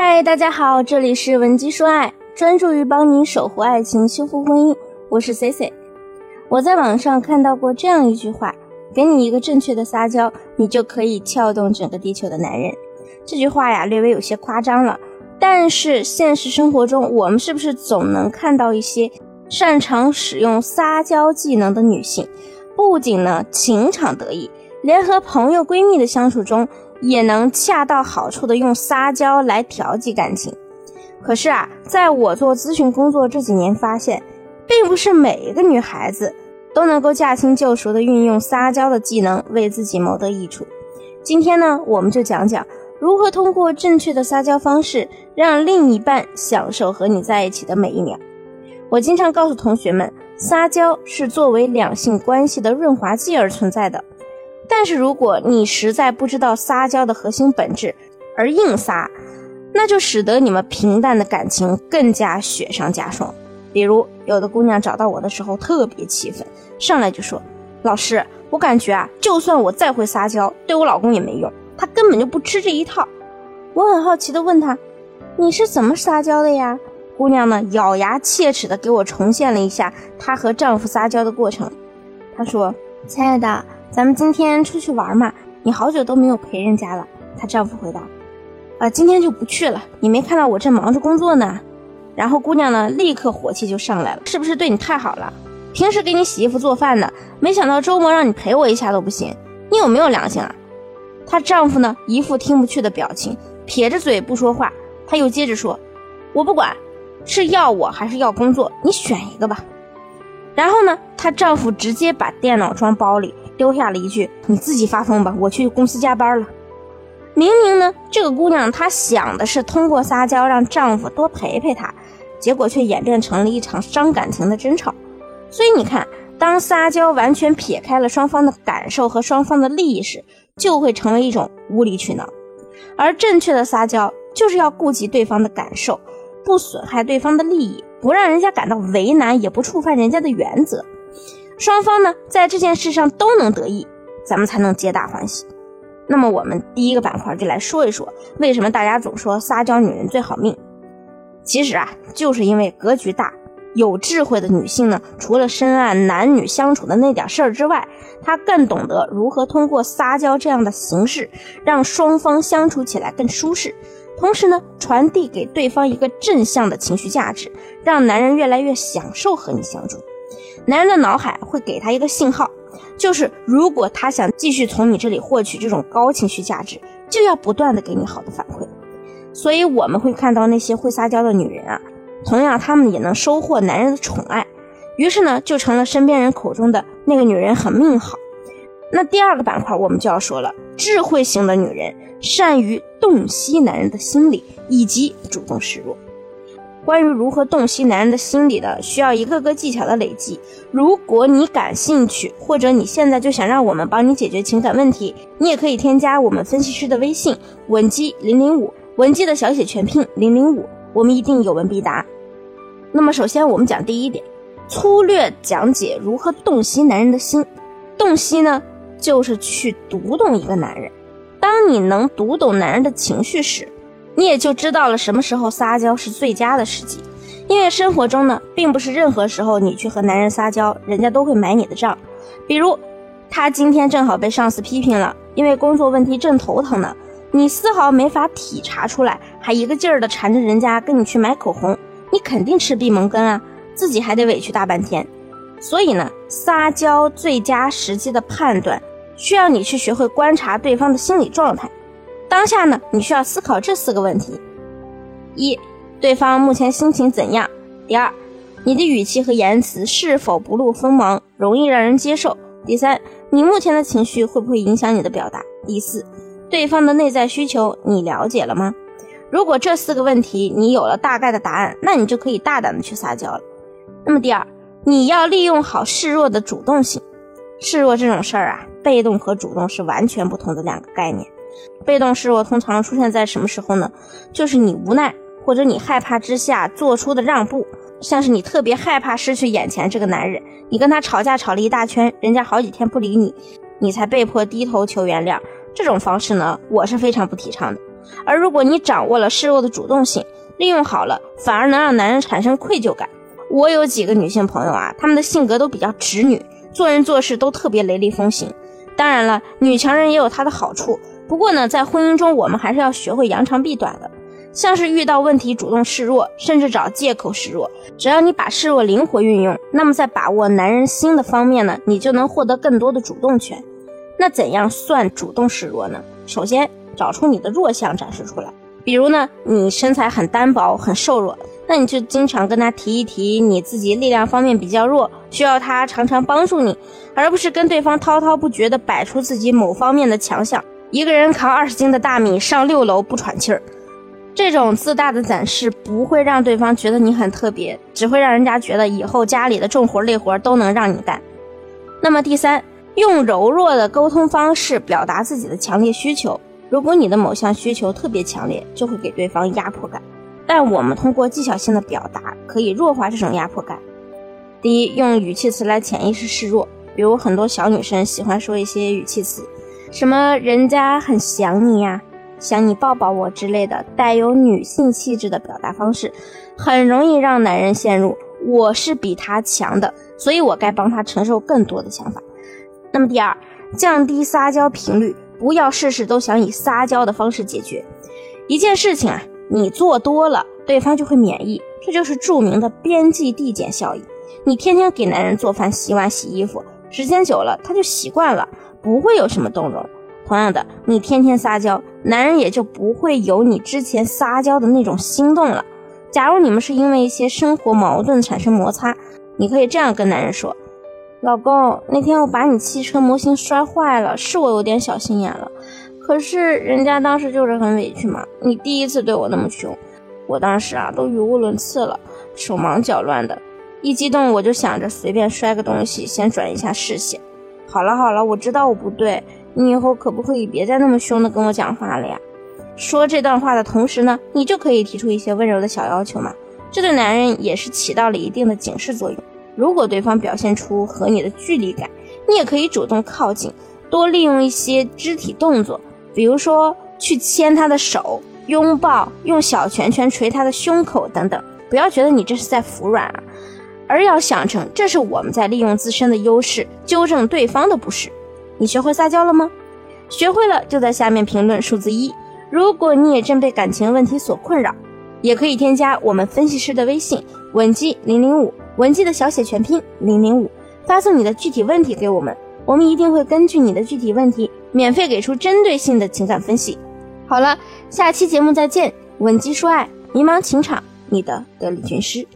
嗨，大家好，这里是文姬说爱，专注于帮你守护爱情、修复婚姻。我是 C C。我在网上看到过这样一句话：给你一个正确的撒娇，你就可以撬动整个地球的男人。这句话呀，略微有些夸张了，但是现实生活中，我们是不是总能看到一些擅长使用撒娇技能的女性？不仅呢情场得意，连和朋友闺蜜的相处中。也能恰到好处的用撒娇来调剂感情，可是啊，在我做咨询工作这几年，发现并不是每一个女孩子都能够驾轻就熟的运用撒娇的技能为自己谋得益处。今天呢，我们就讲讲如何通过正确的撒娇方式，让另一半享受和你在一起的每一秒。我经常告诉同学们，撒娇是作为两性关系的润滑剂而存在的。但是如果你实在不知道撒娇的核心本质，而硬撒，那就使得你们平淡的感情更加雪上加霜。比如有的姑娘找到我的时候特别气愤，上来就说：“老师，我感觉啊，就算我再会撒娇，对我老公也没用，他根本就不吃这一套。”我很好奇的问她：“你是怎么撒娇的呀？”姑娘呢，咬牙切齿的给我重现了一下她和丈夫撒娇的过程。她说：“亲爱的。”咱们今天出去玩嘛？你好久都没有陪人家了。她丈夫回答：“啊，今天就不去了。你没看到我正忙着工作呢。”然后姑娘呢，立刻火气就上来了：“是不是对你太好了？平时给你洗衣服做饭的，没想到周末让你陪我一下都不行。你有没有良心啊？”她丈夫呢，一副听不去的表情，撇着嘴不说话。他又接着说：“我不管，是要我还是要工作，你选一个吧。”然后呢，她丈夫直接把电脑装包里。丢下了一句：“你自己发疯吧，我去公司加班了。”明明呢，这个姑娘她想的是通过撒娇让丈夫多陪陪她，结果却演变成了一场伤感情的争吵。所以你看，当撒娇完全撇开了双方的感受和双方的利益时，就会成为一种无理取闹。而正确的撒娇就是要顾及对方的感受，不损害对方的利益，不让人家感到为难，也不触犯人家的原则。双方呢，在这件事上都能得益，咱们才能皆大欢喜。那么，我们第一个板块就来说一说，为什么大家总说撒娇女人最好命？其实啊，就是因为格局大、有智慧的女性呢，除了深谙男女相处的那点事儿之外，她更懂得如何通过撒娇这样的形式，让双方相处起来更舒适，同时呢，传递给对方一个正向的情绪价值，让男人越来越享受和你相处。男人的脑海会给他一个信号，就是如果他想继续从你这里获取这种高情绪价值，就要不断的给你好的反馈。所以我们会看到那些会撒娇的女人啊，同样她们也能收获男人的宠爱，于是呢，就成了身边人口中的那个女人很命好。那第二个板块我们就要说了，智慧型的女人善于洞悉男人的心理，以及主动示弱。关于如何洞悉男人的心理的，需要一个个技巧的累积。如果你感兴趣，或者你现在就想让我们帮你解决情感问题，你也可以添加我们分析师的微信文姬零零五，文姬的小写全拼零零五，我们一定有问必答。那么首先我们讲第一点，粗略讲解如何洞悉男人的心。洞悉呢，就是去读懂一个男人。当你能读懂男人的情绪时，你也就知道了什么时候撒娇是最佳的时机，因为生活中呢，并不是任何时候你去和男人撒娇，人家都会买你的账。比如，他今天正好被上司批评了，因为工作问题正头疼呢，你丝毫没法体察出来，还一个劲儿的缠着人家跟你去买口红，你肯定吃闭门羹啊，自己还得委屈大半天。所以呢，撒娇最佳时机的判断，需要你去学会观察对方的心理状态。当下呢，你需要思考这四个问题：一、对方目前心情怎样？第二，你的语气和言辞是否不露锋芒，容易让人接受？第三，你目前的情绪会不会影响你的表达？第四，对方的内在需求你了解了吗？如果这四个问题你有了大概的答案，那你就可以大胆的去撒娇了。那么第二，你要利用好示弱的主动性。示弱这种事儿啊，被动和主动是完全不同的两个概念。被动示弱通常出现在什么时候呢？就是你无奈或者你害怕之下做出的让步，像是你特别害怕失去眼前这个男人，你跟他吵架吵了一大圈，人家好几天不理你，你才被迫低头求原谅。这种方式呢，我是非常不提倡的。而如果你掌握了示弱的主动性，利用好了，反而能让男人产生愧疚感。我有几个女性朋友啊，她们的性格都比较直女，做人做事都特别雷厉风行。当然了，女强人也有她的好处。不过呢，在婚姻中，我们还是要学会扬长避短的。像是遇到问题主动示弱，甚至找借口示弱，只要你把示弱灵活运用，那么在把握男人心的方面呢，你就能获得更多的主动权。那怎样算主动示弱呢？首先找出你的弱项展示出来，比如呢，你身材很单薄，很瘦弱，那你就经常跟他提一提你自己力量方面比较弱，需要他常常帮助你，而不是跟对方滔滔不绝地摆出自己某方面的强项。一个人扛二十斤的大米上六楼不喘气儿，这种自大的展示不会让对方觉得你很特别，只会让人家觉得以后家里的重活累活都能让你干。那么第三，用柔弱的沟通方式表达自己的强烈需求。如果你的某项需求特别强烈，就会给对方压迫感。但我们通过技巧性的表达，可以弱化这种压迫感。第一，用语气词来潜意识示弱，比如很多小女生喜欢说一些语气词。什么人家很想你呀，想你抱抱我之类的，带有女性气质的表达方式，很容易让男人陷入我是比他强的，所以我该帮他承受更多的想法。那么第二，降低撒娇频率，不要事事都想以撒娇的方式解决一件事情啊，你做多了，对方就会免疫，这就是著名的边际递减效应。你天天给男人做饭、洗碗、洗衣服，时间久了他就习惯了。不会有什么动容。同样的，你天天撒娇，男人也就不会有你之前撒娇的那种心动了。假如你们是因为一些生活矛盾产生摩擦，你可以这样跟男人说：“老公，那天我把你汽车模型摔坏了，是我有点小心眼了。可是人家当时就是很委屈嘛。你第一次对我那么凶，我当时啊都语无伦次了，手忙脚乱的，一激动我就想着随便摔个东西，先转移一下视线。”好了好了，我知道我不对，你以后可不可以别再那么凶的跟我讲话了呀？说这段话的同时呢，你就可以提出一些温柔的小要求嘛，这对男人也是起到了一定的警示作用。如果对方表现出和你的距离感，你也可以主动靠近，多利用一些肢体动作，比如说去牵他的手、拥抱、用小拳拳捶他的胸口等等。不要觉得你这是在服软啊。而要想成，这是我们在利用自身的优势纠正对方的不是。你学会撒娇了吗？学会了就在下面评论数字一。如果你也正被感情问题所困扰，也可以添加我们分析师的微信文姬零零五，文姬的小写全拼零零五，发送你的具体问题给我们，我们一定会根据你的具体问题，免费给出针对性的情感分析。好了，下期节目再见。文姬说爱，迷茫情场，你的得力军师。